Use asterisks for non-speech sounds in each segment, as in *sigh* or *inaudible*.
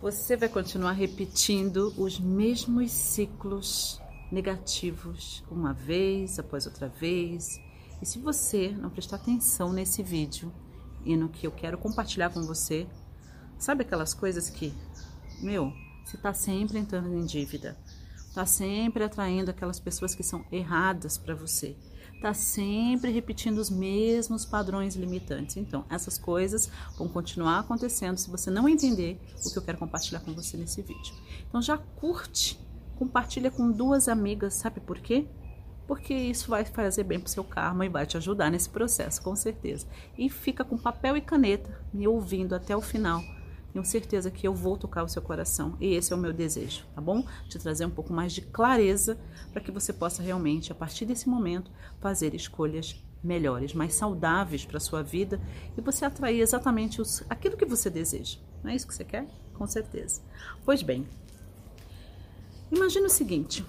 você vai continuar repetindo os mesmos ciclos negativos uma vez após outra vez. E se você não prestar atenção nesse vídeo e no que eu quero compartilhar com você, sabe aquelas coisas que, meu, você está sempre entrando em dívida, está sempre atraindo aquelas pessoas que são erradas para você, está sempre repetindo os mesmos padrões limitantes. Então, essas coisas vão continuar acontecendo se você não entender o que eu quero compartilhar com você nesse vídeo. Então, já curte, compartilha com duas amigas, sabe por quê? Porque isso vai fazer bem pro seu karma e vai te ajudar nesse processo, com certeza. E fica com papel e caneta, me ouvindo até o final tenho certeza que eu vou tocar o seu coração e esse é o meu desejo, tá bom? Te trazer um pouco mais de clareza para que você possa realmente, a partir desse momento, fazer escolhas melhores, mais saudáveis para a sua vida e você atrair exatamente os, aquilo que você deseja. Não é isso que você quer? Com certeza. Pois bem, imagine o seguinte,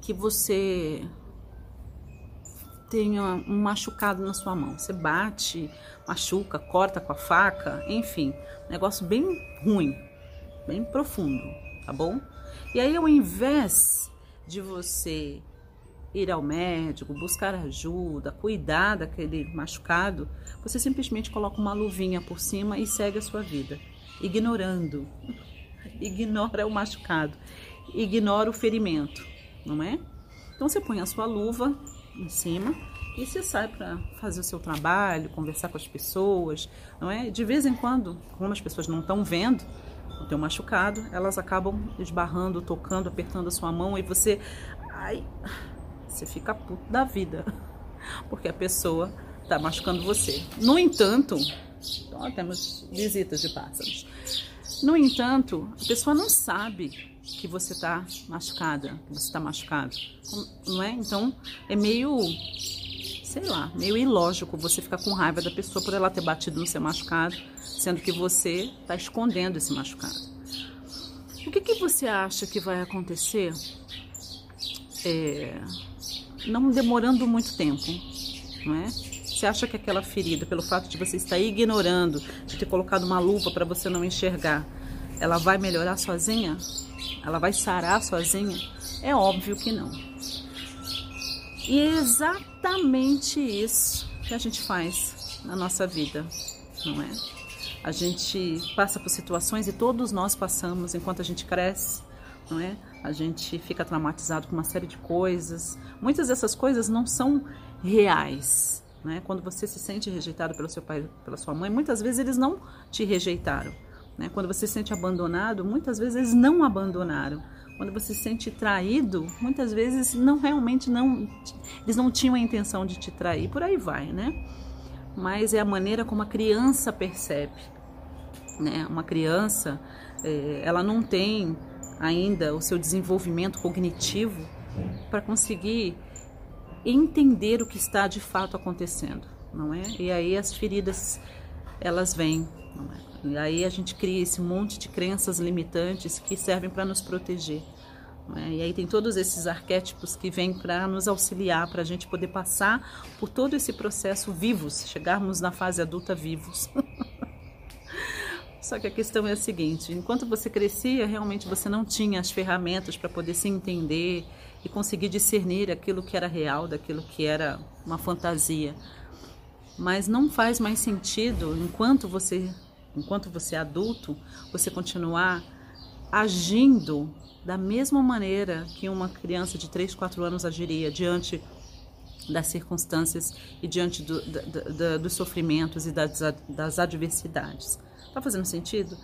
que você tenha um machucado na sua mão. Você bate, machuca, corta com a faca, enfim, negócio bem ruim, bem profundo, tá bom? E aí, ao invés de você ir ao médico, buscar ajuda, cuidar daquele machucado, você simplesmente coloca uma luvinha por cima e segue a sua vida, ignorando. *laughs* Ignora o machucado, ignora o ferimento, não é? Então você põe a sua luva em cima e você sai para fazer o seu trabalho, conversar com as pessoas, não é? De vez em quando, como as pessoas não estão vendo o teu machucado, elas acabam esbarrando, tocando, apertando a sua mão e você, ai, você fica puto da vida, *laughs* porque a pessoa está machucando você. No entanto, então, temos visitas de pássaros. No entanto, a pessoa não sabe que você está machucada, que você está machucado, não é? Então é meio, sei lá, meio ilógico você ficar com raiva da pessoa por ela ter batido no seu machucado, sendo que você está escondendo esse machucado. O que, que você acha que vai acontecer? É, não demorando muito tempo, não é? Você acha que aquela ferida, pelo fato de você estar ignorando, de ter colocado uma luva para você não enxergar, ela vai melhorar sozinha? Ela vai sarar sozinha? É óbvio que não. E é exatamente isso que a gente faz na nossa vida, não é? A gente passa por situações e todos nós passamos enquanto a gente cresce, não é? A gente fica traumatizado com uma série de coisas. Muitas dessas coisas não são reais, né? Quando você se sente rejeitado pelo seu pai, pela sua mãe, muitas vezes eles não te rejeitaram. Né? Quando você se sente abandonado, muitas vezes eles não abandonaram. Quando você se sente traído, muitas vezes não realmente não eles não tinham a intenção de te trair. Por aí vai, né? Mas é a maneira como a criança percebe, né? Uma criança, é, ela não tem ainda o seu desenvolvimento cognitivo para conseguir entender o que está de fato acontecendo, não é? E aí as feridas elas vêm, não é? E aí a gente cria esse monte de crenças limitantes que servem para nos proteger. Né? E aí tem todos esses arquétipos que vêm para nos auxiliar, para a gente poder passar por todo esse processo vivos, chegarmos na fase adulta vivos. *laughs* Só que a questão é a seguinte: enquanto você crescia, realmente você não tinha as ferramentas para poder se entender e conseguir discernir aquilo que era real daquilo que era uma fantasia. Mas não faz mais sentido enquanto você enquanto você é adulto, você continuar agindo da mesma maneira que uma criança de 3, 4 anos agiria diante das circunstâncias e diante do, dos sofrimentos e das, das adversidades. Está fazendo sentido?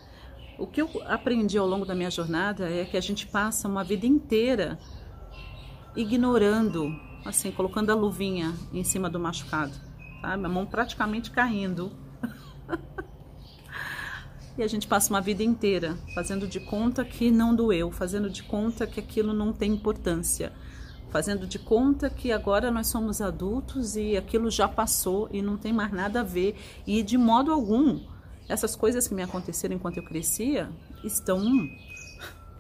O que eu aprendi ao longo da minha jornada é que a gente passa uma vida inteira ignorando, assim, colocando a luvinha em cima do machucado, sabe? A mão praticamente caindo. *laughs* E a gente passa uma vida inteira fazendo de conta que não doeu, fazendo de conta que aquilo não tem importância, fazendo de conta que agora nós somos adultos e aquilo já passou e não tem mais nada a ver. E de modo algum, essas coisas que me aconteceram enquanto eu crescia estão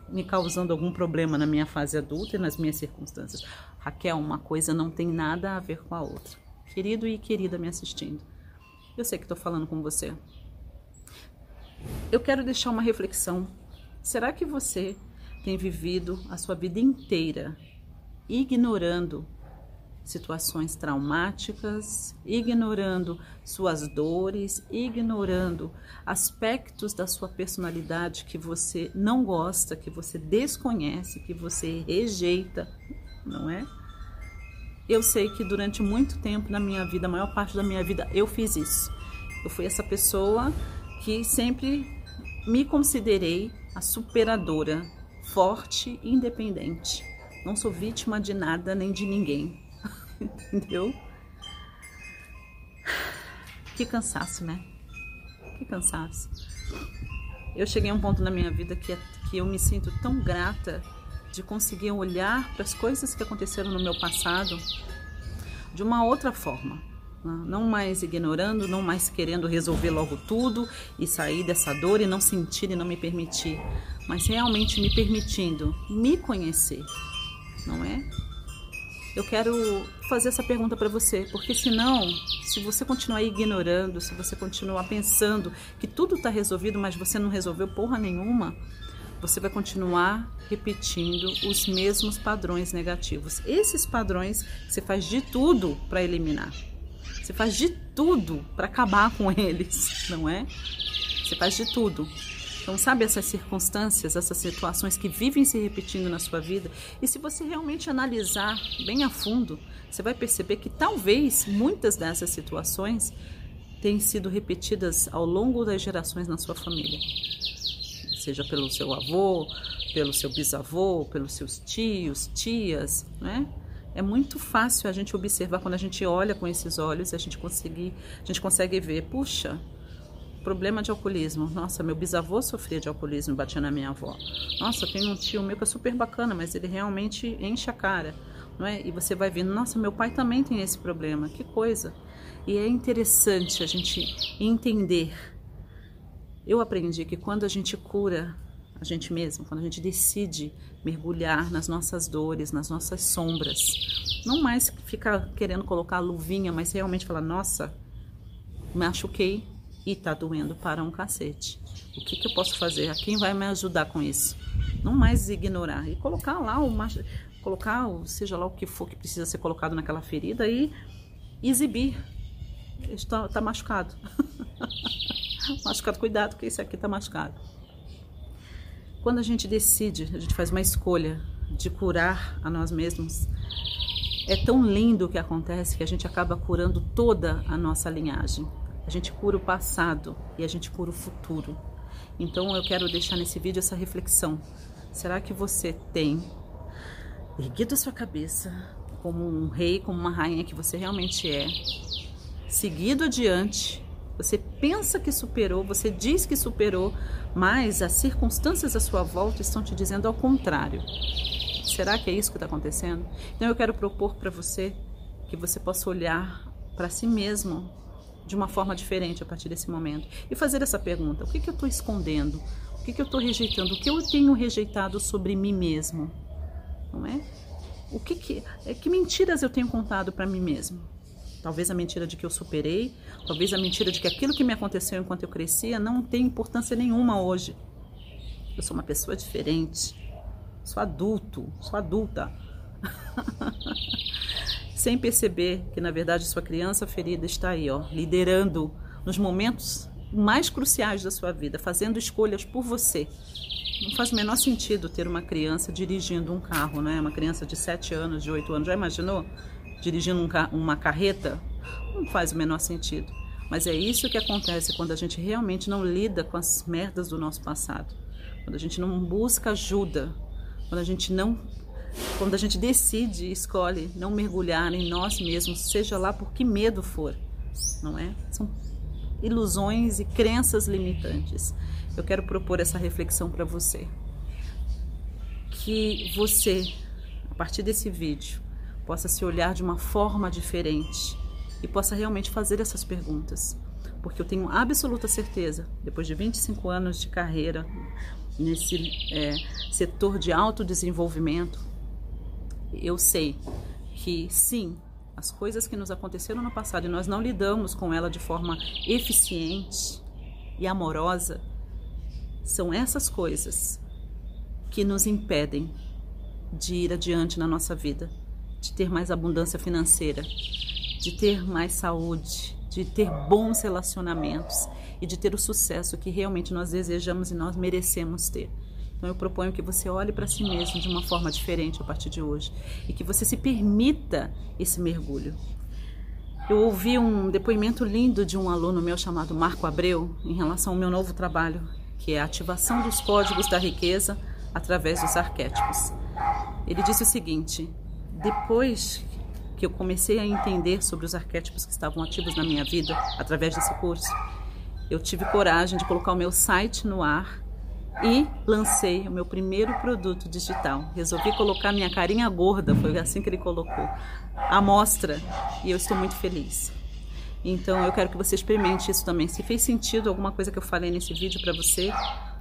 me causando algum problema na minha fase adulta e nas minhas circunstâncias. Raquel, uma coisa não tem nada a ver com a outra. Querido e querida me assistindo, eu sei que estou falando com você, eu quero deixar uma reflexão Será que você tem vivido a sua vida inteira ignorando situações traumáticas, ignorando suas dores, ignorando aspectos da sua personalidade que você não gosta, que você desconhece, que você rejeita, não é? Eu sei que durante muito tempo na minha vida, a maior parte da minha vida, eu fiz isso. Eu fui essa pessoa que sempre me considerei a superadora, forte e independente. Não sou vítima de nada nem de ninguém. *laughs* Entendeu? Que cansaço, né? Que cansaço. Eu cheguei a um ponto na minha vida que, que eu me sinto tão grata de conseguir olhar para as coisas que aconteceram no meu passado de uma outra forma. Não mais ignorando, não mais querendo resolver logo tudo e sair dessa dor e não sentir e não me permitir, mas realmente me permitindo me conhecer, não é? Eu quero fazer essa pergunta para você, porque senão, se você continuar ignorando, se você continuar pensando que tudo está resolvido, mas você não resolveu porra nenhuma, você vai continuar repetindo os mesmos padrões negativos. Esses padrões você faz de tudo para eliminar. Você faz de tudo para acabar com eles, não é? Você faz de tudo. Então, sabe essas circunstâncias, essas situações que vivem se repetindo na sua vida? E se você realmente analisar bem a fundo, você vai perceber que talvez muitas dessas situações tenham sido repetidas ao longo das gerações na sua família. Seja pelo seu avô, pelo seu bisavô, pelos seus tios, tias, né? É muito fácil a gente observar quando a gente olha com esses olhos, a gente conseguir, a gente consegue ver, puxa, problema de alcoolismo. Nossa, meu bisavô sofria de alcoolismo, batia na minha avó. Nossa, tem um tio meu que é super bacana, mas ele realmente enche a cara, não é? E você vai vendo, nossa, meu pai também tem esse problema. Que coisa. E é interessante a gente entender. Eu aprendi que quando a gente cura a gente mesmo, quando a gente decide mergulhar nas nossas dores, nas nossas sombras, não mais ficar querendo colocar a luvinha, mas realmente falar, nossa, machuquei, e tá doendo para um cacete. O que, que eu posso fazer? Quem vai me ajudar com isso? Não mais ignorar e colocar lá o colocar o, seja lá o que for que precisa ser colocado naquela ferida e exibir. Está tá machucado. *laughs* machucado, cuidado, porque esse aqui está machucado. Quando a gente decide, a gente faz uma escolha de curar a nós mesmos, é tão lindo o que acontece que a gente acaba curando toda a nossa linhagem. A gente cura o passado e a gente cura o futuro. Então eu quero deixar nesse vídeo essa reflexão. Será que você tem erguido sua cabeça como um rei, como uma rainha que você realmente é, seguido adiante? Você pensa que superou, você diz que superou, mas as circunstâncias à sua volta estão te dizendo ao contrário. Será que é isso que está acontecendo? Então eu quero propor para você que você possa olhar para si mesmo de uma forma diferente a partir desse momento e fazer essa pergunta: o que, que eu estou escondendo? O que, que eu estou rejeitando? O que eu tenho rejeitado sobre mim mesmo? Não é? O que que, é, que mentiras eu tenho contado para mim mesmo? Talvez a mentira de que eu superei, talvez a mentira de que aquilo que me aconteceu enquanto eu crescia não tem importância nenhuma hoje. Eu sou uma pessoa diferente. Sou adulto, sou adulta. *laughs* sem perceber que na verdade sua criança ferida está aí, ó, liderando nos momentos mais cruciais da sua vida, fazendo escolhas por você. Não faz o menor sentido ter uma criança dirigindo um carro, né? Uma criança de 7 anos, de 8 anos, já imaginou? Dirigindo um uma carreta? Não faz o menor sentido. Mas é isso que acontece quando a gente realmente não lida com as merdas do nosso passado. Quando a gente não busca ajuda, quando a gente não quando a gente decide escolhe não mergulhar em nós mesmos, seja lá por que medo for, não é? São ilusões e crenças limitantes. Eu quero propor essa reflexão para você. Que você, a partir desse vídeo, possa se olhar de uma forma diferente e possa realmente fazer essas perguntas. Porque eu tenho absoluta certeza, depois de 25 anos de carreira nesse é, setor de autodesenvolvimento, eu sei que sim, as coisas que nos aconteceram no passado e nós não lidamos com ela de forma eficiente e amorosa, são essas coisas que nos impedem de ir adiante na nossa vida, de ter mais abundância financeira, de ter mais saúde, de ter bons relacionamentos e de ter o sucesso que realmente nós desejamos e nós merecemos ter. Então eu proponho que você olhe para si mesmo de uma forma diferente a partir de hoje e que você se permita esse mergulho. Eu ouvi um depoimento lindo de um aluno meu chamado Marco Abreu em relação ao meu novo trabalho, que é a ativação dos códigos da riqueza através dos arquétipos. Ele disse o seguinte: depois que eu comecei a entender sobre os arquétipos que estavam ativos na minha vida através desse curso, eu tive coragem de colocar o meu site no ar e lancei o meu primeiro produto digital. Resolvi colocar minha carinha gorda, foi assim que ele colocou, à mostra, e eu estou muito feliz. Então eu quero que você experimente isso também. Se fez sentido alguma coisa que eu falei nesse vídeo para você,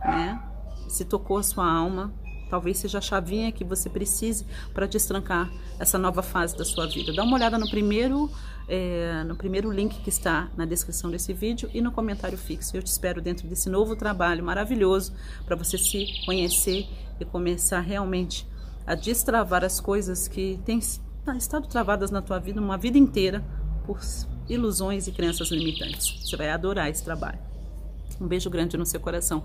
né? Se tocou a sua alma, Talvez seja a chavinha que você precise para destrancar essa nova fase da sua vida. Dá uma olhada no primeiro, é, no primeiro link que está na descrição desse vídeo e no comentário fixo. Eu te espero dentro desse novo trabalho maravilhoso para você se conhecer e começar realmente a destravar as coisas que têm estado travadas na tua vida uma vida inteira por ilusões e crenças limitantes. Você vai adorar esse trabalho. Um beijo grande no seu coração.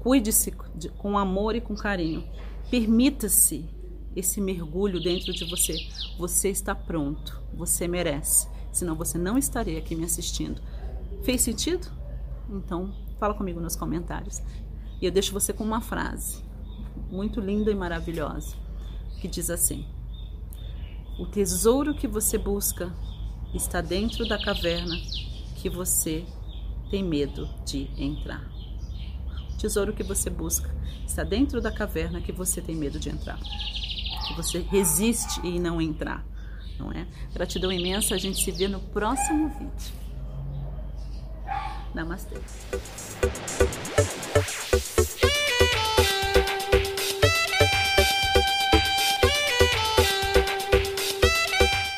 Cuide-se com amor e com carinho. Permita-se esse mergulho dentro de você. Você está pronto. Você merece. Senão você não estaria aqui me assistindo. Fez sentido? Então, fala comigo nos comentários. E eu deixo você com uma frase muito linda e maravilhosa que diz assim: O tesouro que você busca está dentro da caverna que você tem medo de entrar tesouro que você busca está dentro da caverna que você tem medo de entrar. Que você resiste e não entrar, não é? Gratidão imensa, a gente se vê no próximo vídeo. Namastê.